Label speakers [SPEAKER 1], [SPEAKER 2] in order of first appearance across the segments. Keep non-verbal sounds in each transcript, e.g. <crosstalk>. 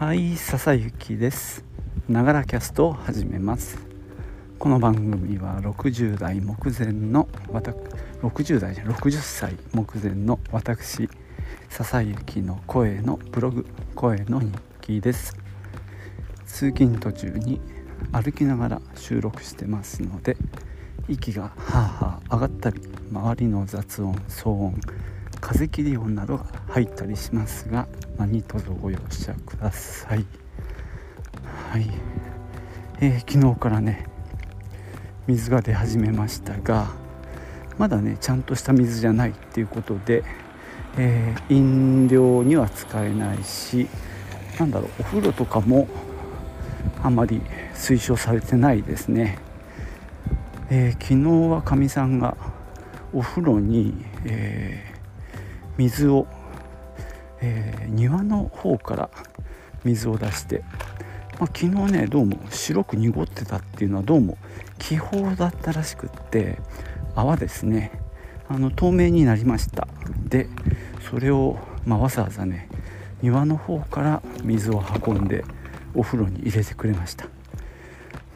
[SPEAKER 1] はい笹雪です。ながらキャストを始めます。この番組は60代目前の私60代じゃ60歳目前の私笹雪の声のブログ声の日記です。通勤途中に歩きながら収録してますので息がはあはあ上がったり周りの雑音騒音風切り音などが入ったりしますが何卒ご容赦ください。はい、えー、昨日からね水が出始めましたがまだねちゃんとした水じゃないっていうことで、えー、飲料には使えないしなんだろうお風呂とかもあまり推奨されてないですね、えー、昨日はかみさんがお風呂に、え水を、えー、庭の方から水を出して、まあ、昨日ねどうも白く濁ってたっていうのはどうも気泡だったらしくって泡ですねあの透明になりました。でそれを、まあ、わざわざね庭の方から水を運んでお風呂に入れてくれました。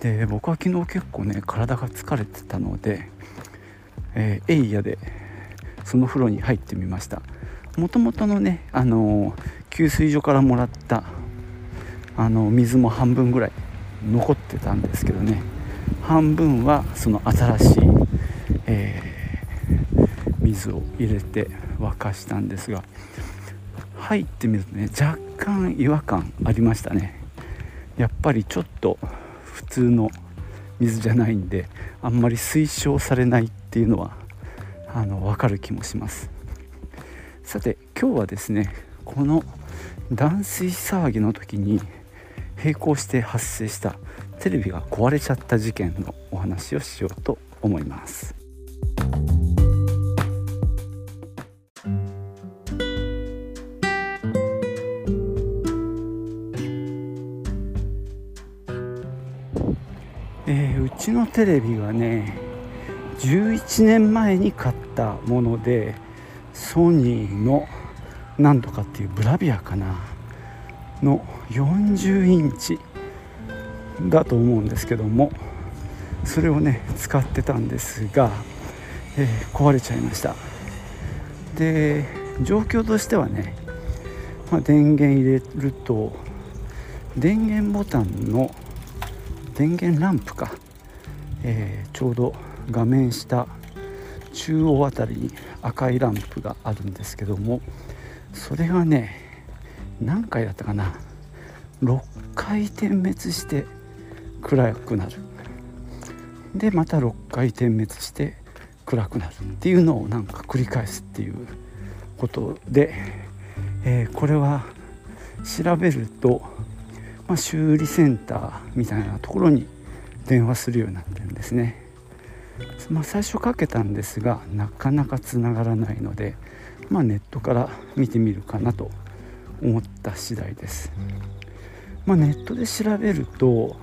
[SPEAKER 1] で僕は昨日結構ね体が疲れてたので、えー、エイヤでその風呂に入ってみました。もともとのねあの給水所からもらったあの水も半分ぐらい残ってたんですけどね。半分はその新しい、えー、水を入れて沸かしたんですが入ってみるとね若干違和感ありましたね。やっぱりちょっと普通の水じゃないんであんまり推奨されないっていうのはあの分かる気もします。さて今日はですねこの断水騒ぎの時に並行して発生したテレビが壊れちゃった事件のお話をしようと思います。えー、うちのテレビはね11年前に買ったものでソニーのなんとかっていうブラビアかなの40インチだと思うんですけどもそれをね使ってたんですが、えー、壊れちゃいました。で状況としてはね、まあ、電源入れると電源ボタンの電源ランプか、えー、ちょうど画面下中央あたりに赤いランプがあるんですけどもそれがね何回だったかな6回点滅して暗くなるでまた6回点滅して暗くなるっていうのをなんか繰り返すっていうことで、えー、これは調べると、まあ、修理センターみたいなところに電話するようになってるんですね。まあ、最初かけたんですがなかなかつながらないので、まあ、ネットから見てみるかなと思った次第です、まあ、ネットで調べると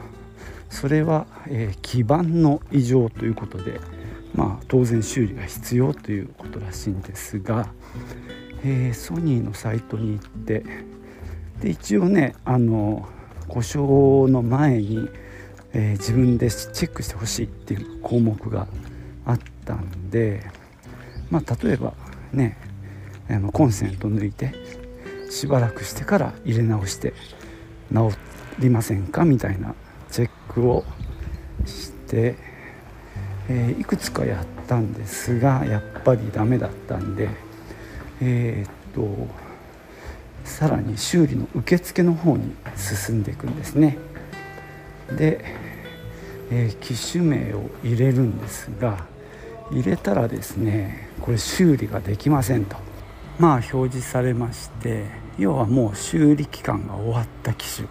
[SPEAKER 1] それは、えー、基板の異常ということで、まあ、当然修理が必要ということらしいんですが、えー、ソニーのサイトに行ってで一応ねあの故障の前にえー、自分でチェックしてほしいっていう項目があったんで、まあ、例えばねあのコンセント抜いてしばらくしてから入れ直して治りませんかみたいなチェックをして、えー、いくつかやったんですがやっぱりダメだったんでえー、っとさらに修理の受付の方に進んでいくんですね。で、えー、機種名を入れるんですが入れたらですねこれ修理ができませんと。まあ表示されまして要はもう修理期間が終わった機種。っ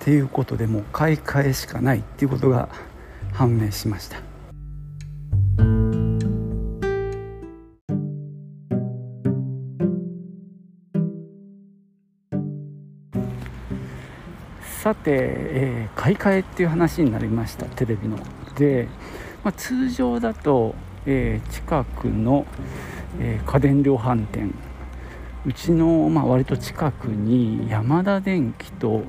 [SPEAKER 1] ていうことでもう買い替えしかないっていうことが判明しました。さて、えー、買い替えっていう話になりましたテレビの。で、まあ、通常だと、えー、近くの、えー、家電量販店。うちの、まあ、割と近くにヤマダ電機と、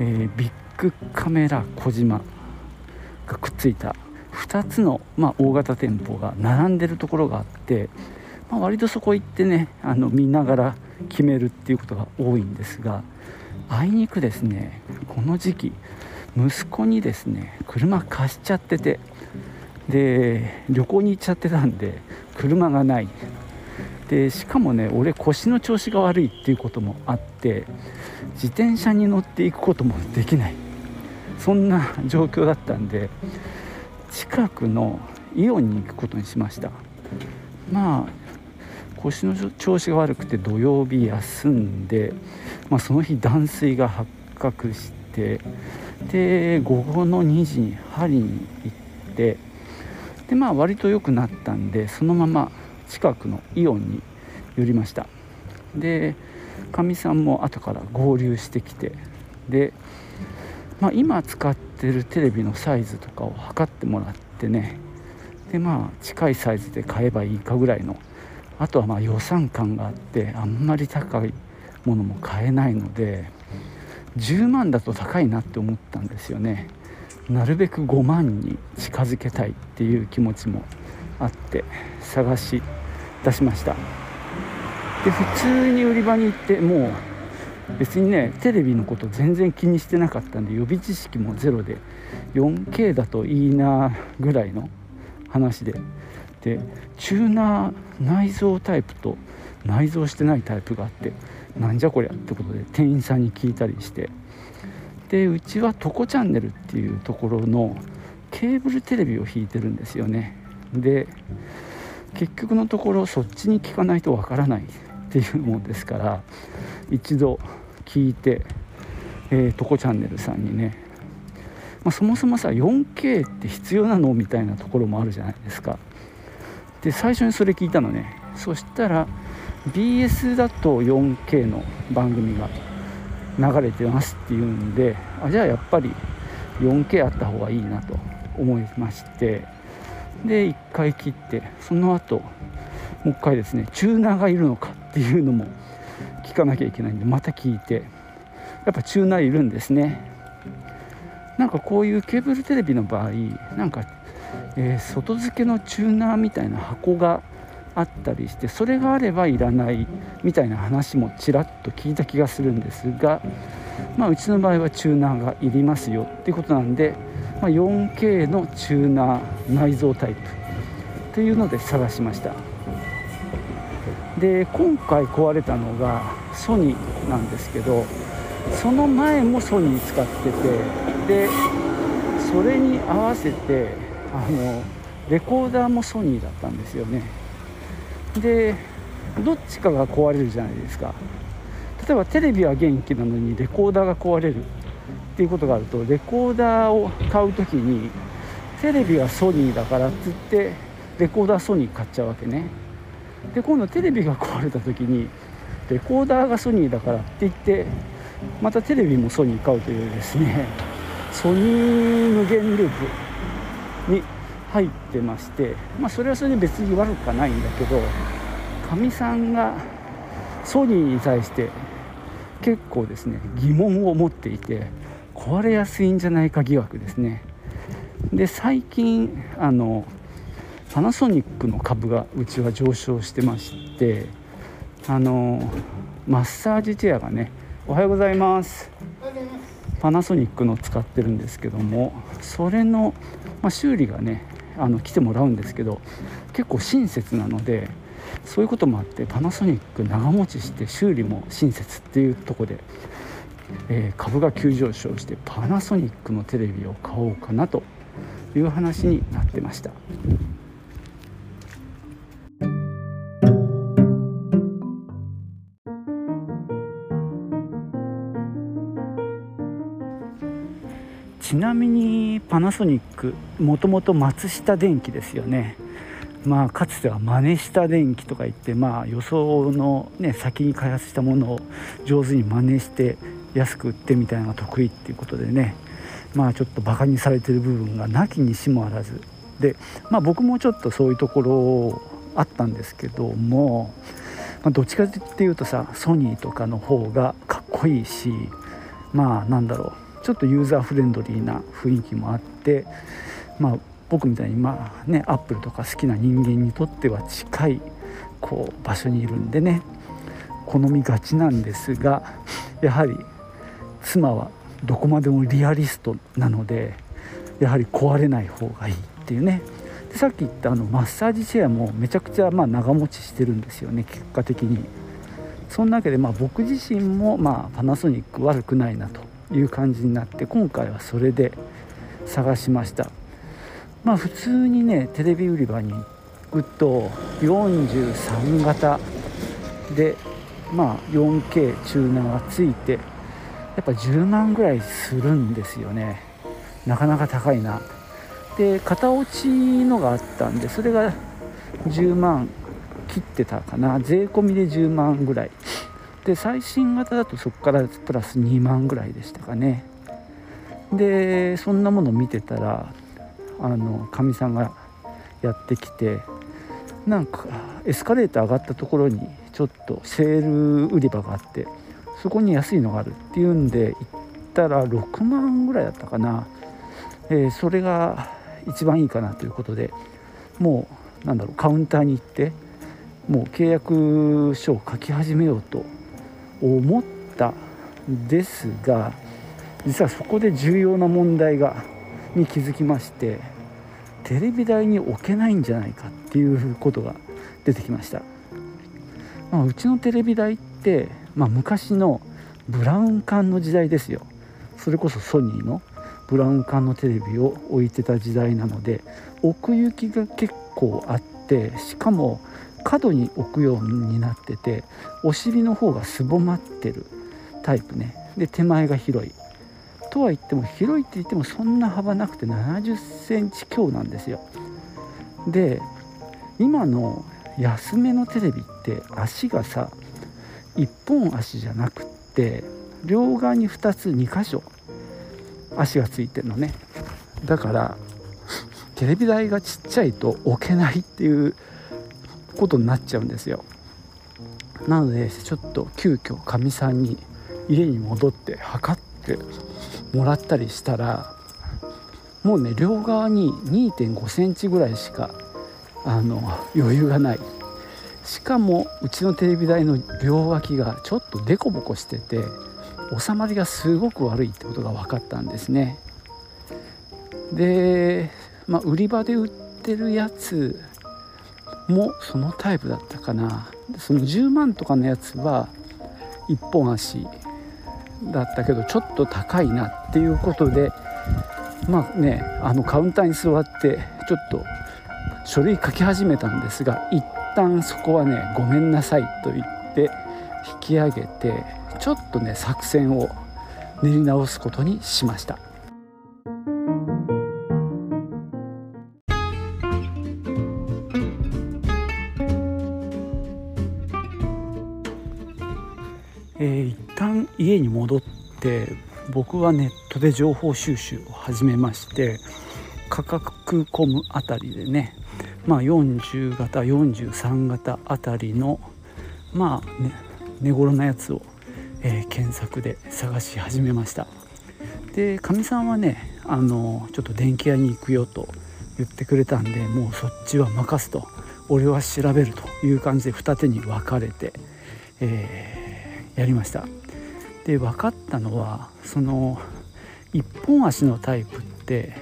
[SPEAKER 1] え、ビッグカメラ小島がくっついた2つの、まあ、大型店舗が並んでるところがあって、まあ、割とそこ行ってねあの見ながら決めるっていうことが多いんですがあいにくですね。この時期息子にですね車貸しちゃってて。で旅行に行っちゃってたんで車がない。でしかもね俺腰の調子が悪いっていうこともあって自転車に乗っていくこともできない。そんな状況だったんで近くのイオンに行くことにしました。まあ腰の調子が悪くて土曜日休んで、まあ、その日断水が発覚してで午後の2時に針に行ってでまあ割と良くなったんでそのまま近くのイオンに寄りました。でかみさんも後から合流してきてで、まあ、今使ってるテレビのサイズとかを測ってもらってねでまあ近いサイズで買えばいいかぐらいのあとはまあ予算感があってあんまり高いものも買えないので10万だと高いなって思ったんですよね。なるべく5万に近づけたいっていう気持ちもあって探し出しました。で普通に売り場に行ってもう別にねテレビのこと全然気にしてなかったんで予備知識もゼロで 4K だといいなぐらいの話で。でチューナー内蔵タイプと内蔵してないタイプがあってなんじゃこりゃってことで店員さんに聞いたりして。でうちはトコチャンネルっていうところのケーブルテレビを引いてるんですよね。で結局のところそっちに聞かないとわからないっていうもんですから一度聞いて、えー、トコチャンネルさんにね、まあ、そもそもさ 4K って必要なのみたいなところもあるじゃないですか。で最初にそれ聞いたのね。そしたら BS だと 4K の番組が流れてますっていうんであじゃあやっぱり 4K あった方がいいなと思いましてで1回切ってその後もう1回ですねチューナーがいるのかっていうのも聞かなきゃいけないんでまた聞いてやっぱチューナーいるんですね。なんかこういうケーブルテレビの場合なんか、えー、外付けのチューナーみたいな箱があったりしてそれがあればいらないみたいな話もちらっと聞いた気がするんですが、まあ、うちの場合はチューナーがいりますよっていうことなんで、まあ、4K のチューナー内蔵タイプというので探しました。で今回壊れたのがソニーなんですけどその前もソニー使っててでそれに合わせてあのレコーダーもソニーだったんですよね。でどっちかが壊れるじゃないですか。例えばテレビは元気なのにレコーダーが壊れる。っていうことがあるとレコーダーを買う時にテレビがソニーだからって言ってレコーダーソニー買っちゃうわけね。で今度テレビが壊れた時にレコーダーがソニーだからって言ってまたテレビもソニー買うというですねソニー無限ループに入ってまして、まあ、それはそれで別に悪くはないんだけどかみさんがソニーに対して結構ですね疑問を持っていて壊れやすいんじゃないか疑惑ですね。で最近あのパナソニックの株がうちは上昇してましてあのマッサージチェアがねおはようございます。パナソニックの使ってるんですけどもそれの、まあ、修理がねあの来てもらうんですけど結構親切なのでそういうこともあってパナソニック長持ちして修理も親切っていうとこで、えー、株が急上昇してパナソニックのテレビを買おうかなという話になってました。パナソニックもともと松下電器ですよね。まあかつては真似した電気とか言ってまあ予想のね先に開発したものを上手に真似して安く売ってみたいなのが得意っていうことでね。まあちょっとバカにされてる部分がなきにしもあらず。でまあ僕もちょっとそういうところあったんですけどもまあ、どっちかっていうとさソニーとかの方がかっこいいしまあなんだろう。ちょっとユーザーフレンドリーな雰囲気もあってまあ僕みたいにまあねアップルとか好きな人間にとっては近いこう場所にいるんでね好みがちなんですがやはり妻はどこまでもリアリストなのでやはり壊れない方がいいっていうね。でさっき言ったあのマッサージチェアもめちゃくちゃまあ長持ちしてるんですよね結果的に。そんなわけでまあ僕自身もまあパナソニック悪くないなと。いう感じになって今回はそれで探しました。まあ普通にねテレビ売り場に行くと43型でまあ 4K チューナーがついてやっぱ10万ぐらいするんですよね。なかなか高いな。で型落ちのがあったんでそれが10万切ってたかな。税込みで10万ぐらい。で最新型だとそこからプラス2万ぐらいでしたかね。でそんなもの見てたらあのかみさんがやってきてなんかエスカレーター上がったところにちょっとセール売り場があってそこに安いのがあるっていうんで行ったら6万ぐらいだったかな、えー、それが一番いいかなということでもうなんだろうカウンターに行ってもう契約書を書き始めようと思ったですが実はそこで重要な問題がに気づきましてテレビ台に置けないんじゃないかっていうことが出てきました、まあ、うちのテレビ台って、まあ、昔のブラウン管の時代ですよ。それこそソニーのブラウン管のテレビを置いてた時代なので奥行きが結構あってしかも角に置くようになっててお尻の方がすぼまってるタイプね。で手前が広い。とは言っても広いって言ってもそんな幅なくて70センチ強なんですよ。で今の安めのテレビって足がさ1本足じゃなくって両側に2つ2箇所足がついてるのね。だからテレビ台がちっちゃいと置けないっていうことになっちゃうんですよ。なのでちょっと急遽かみさんに家に戻って測ってもらったりしたらもうね両側に2 5センチぐらいしかあの余裕がない。しかもうちのテレビ台の両脇がちょっとデコボコしてて収まりがすごく悪いってことが分かったんですね。で、まあ、売り場で売ってるやつもそのタイプだったかなその10万とかのやつは1本足だったけどちょっと高いなっていうことでまあねあのカウンターに座ってちょっと書類書き始めたんですが一旦そこはねごめんなさいと言って引き上げてちょっとね作戦を練り直すことにしました。僕はネットで情報収集を始めまして価格コムあたりでねまあ40型43型あたりのまあね値頃なやつを、えー、検索で探し始めました。でかみさんはねあのちょっと電気屋に行くよと言ってくれたんでもうそっちは任すと俺は調べるという感じで二手に分かれて、えーやりました。で分かったのはその一本足のタイプって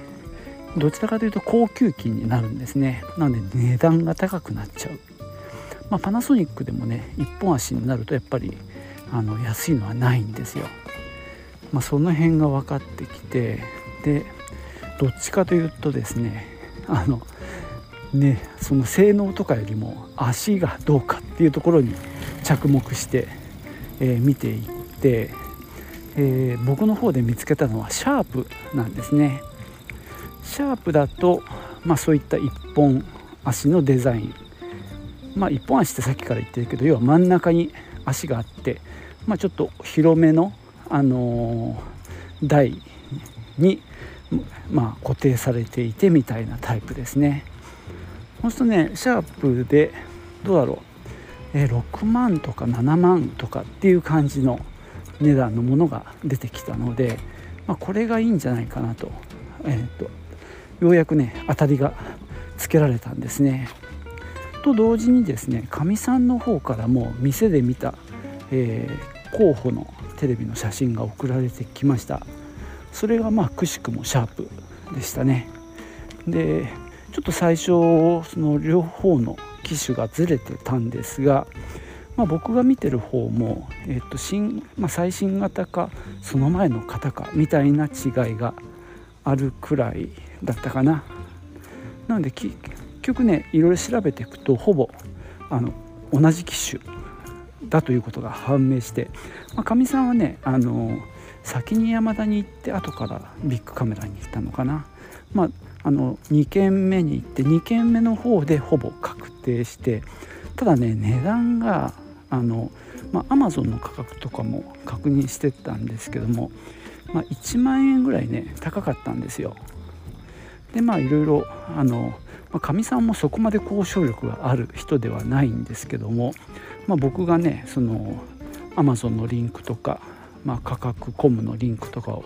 [SPEAKER 1] どちらかというと高級機になるんですね。なので値段が高くなっちゃう、まあ、パナソニックでもね一本足になるとやっぱりあの安いのはないんですよ、まあ、その辺が分かってきてでどっちかというとですねあのねその性能とかよりも足がどうかっていうところに着目してえー、見ていて、えー、僕の方で見つけたのはシャープなんですね。シャープだと、まあ、そういった一本足のデザイン。まあ一本足ってさっきから言ってるけど要は真ん中に足があって、まあ、ちょっと広めの、あのー、台に、まあ、固定されていてみたいなタイプですね。そうするとねシャープでどうだろう。え6万とか7万とかっていう感じの値段のものが出てきたので、まあ、これがいいんじゃないかなと,、えーと、ようやくね当たりがつけられたんですね。と同時にですねかみさんの方からも店で見た、えー、候補のテレビの写真が送られてきました。それがまあくしくもシャープでしたね。でちょっと最初その両方の機種がずれてたんですが、まあ、僕が見てる方も、えーと新まあ、最新型かその前の型かみたいな違いがあるくらいだったかな。なので結局ねいろいろ調べていくとほぼあの同じ機種だということが判明してかみ、まあ、さんはねあの先に山田に行って後からビッグカメラに行ったのかな、まあ、あの2軒目に行って2軒目の方でほぼ確定してただね値段があの、まあ、Amazon の価格とかも確認してたんですけども、まあ、1万円ぐらいね高かったんですよ。でまあいろいろあのかみさんもそこまで交渉力がある人ではないんですけども、まあ、僕がねその Amazon のリンクとかまあ、価格コムのリンクとかを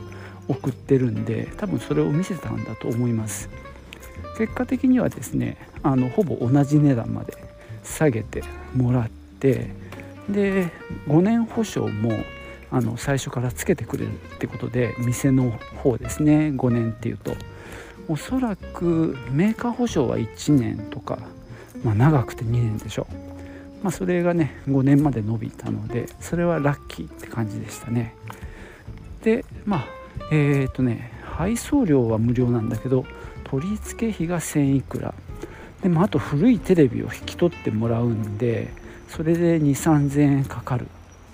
[SPEAKER 1] 送ってるんで多分それを見せたんだと思います。結果的にはですねあのほぼ同じ値段まで下げてもらってで5年保証もあの最初からつけてくれるってことで店の方ですね5年っていうと。おそらくメーカー保証は1年とか、まあ、長くて2年でしょ。うまあ、それがね5年まで伸びたのでそれはラッキーって感じでしたね。でまあえっ、ー、とね配送料は無料なんだけど取り付け費が1000いくら。でもあと古いテレビを引き取ってもらうんでそれで2 3 0 0 0円かかる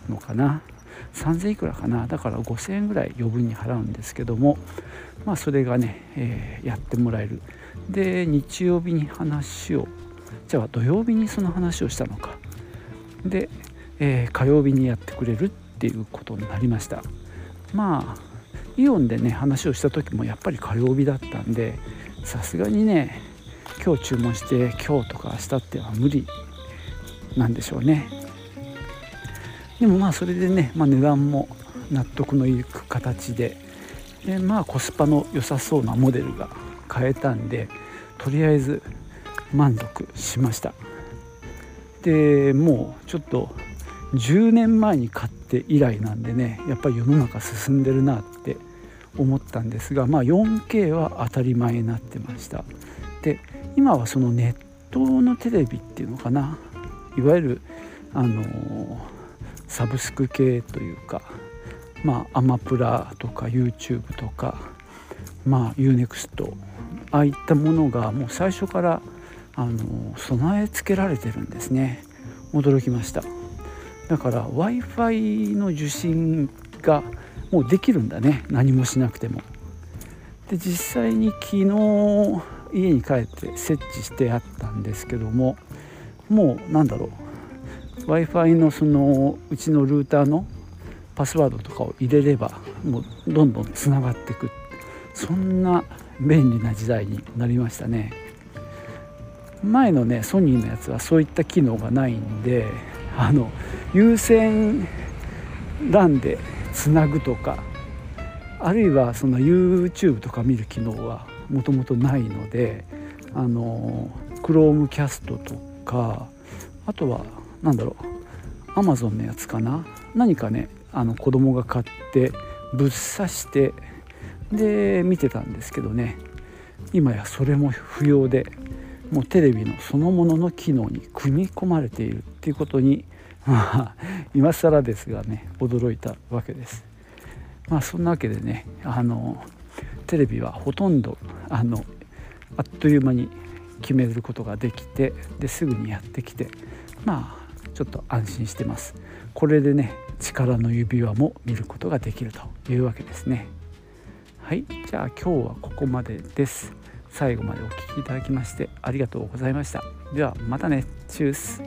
[SPEAKER 1] のかな。3000いくらかな。だから5000円ぐらい余分に払うんですけども。まあそれがね、えー、やってもらえる。で日曜日に話を。じゃあ土曜日にその話をしたのか。で、えー、火曜日にやってくれるっていうことになりました。まあイオンでね話をした時もやっぱり火曜日だったんでさすがにね今日注文して今日とか明日っては無理なんでしょうね。でもまあそれでね、まあ、値段も納得のいく形で。でまあコスパの良さそうなモデルが買えたんでとりあえず満足しました。でもうちょっと10年前に買って以来なんでねやっぱり世の中進んでるなって思ったんですがまあ 4K は当たり前になってました。で今はそのネットのテレビっていうのかないわゆるあのサブスク系というかまあアマプラとか YouTube とかまあ UNEXT ああいったものがもう最初からあの備え付けられてるんですね。驚きました。だから w i f i の受信がもうできるんだね。何もしなくても。で実際に昨日家に帰って設置してあったんですけどももうなんだろう。W i f i のそのうちのルーターのパスワードとかを入れればもうどんどんつながっていく。そんな便利な時代になりましたね。前のねソニーのやつはそういった機能がないんであの有線 LAN でつなぐとかあるいはその YouTube とか見る機能はもともとないのであの Chromecast とかあとは何だろう Amazon のやつかな何かねあの子供が買ってぶっ刺してで見てたんですけどね今やそれも不要でもうテレビのそのものの機能に組み込まれているっていうことに <laughs> まあ今更ですがね驚いたわけです。まあそんなわけでねあのテレビはほとんどあのあっという間に決めることができてですぐにやってきてまあちょっと安心してます。これでね力の指輪も見ることができるというわけですね。はいじゃあ今日はここまでです。最後までお聴きいただきましてありがとうございました。ではまたね。チュース。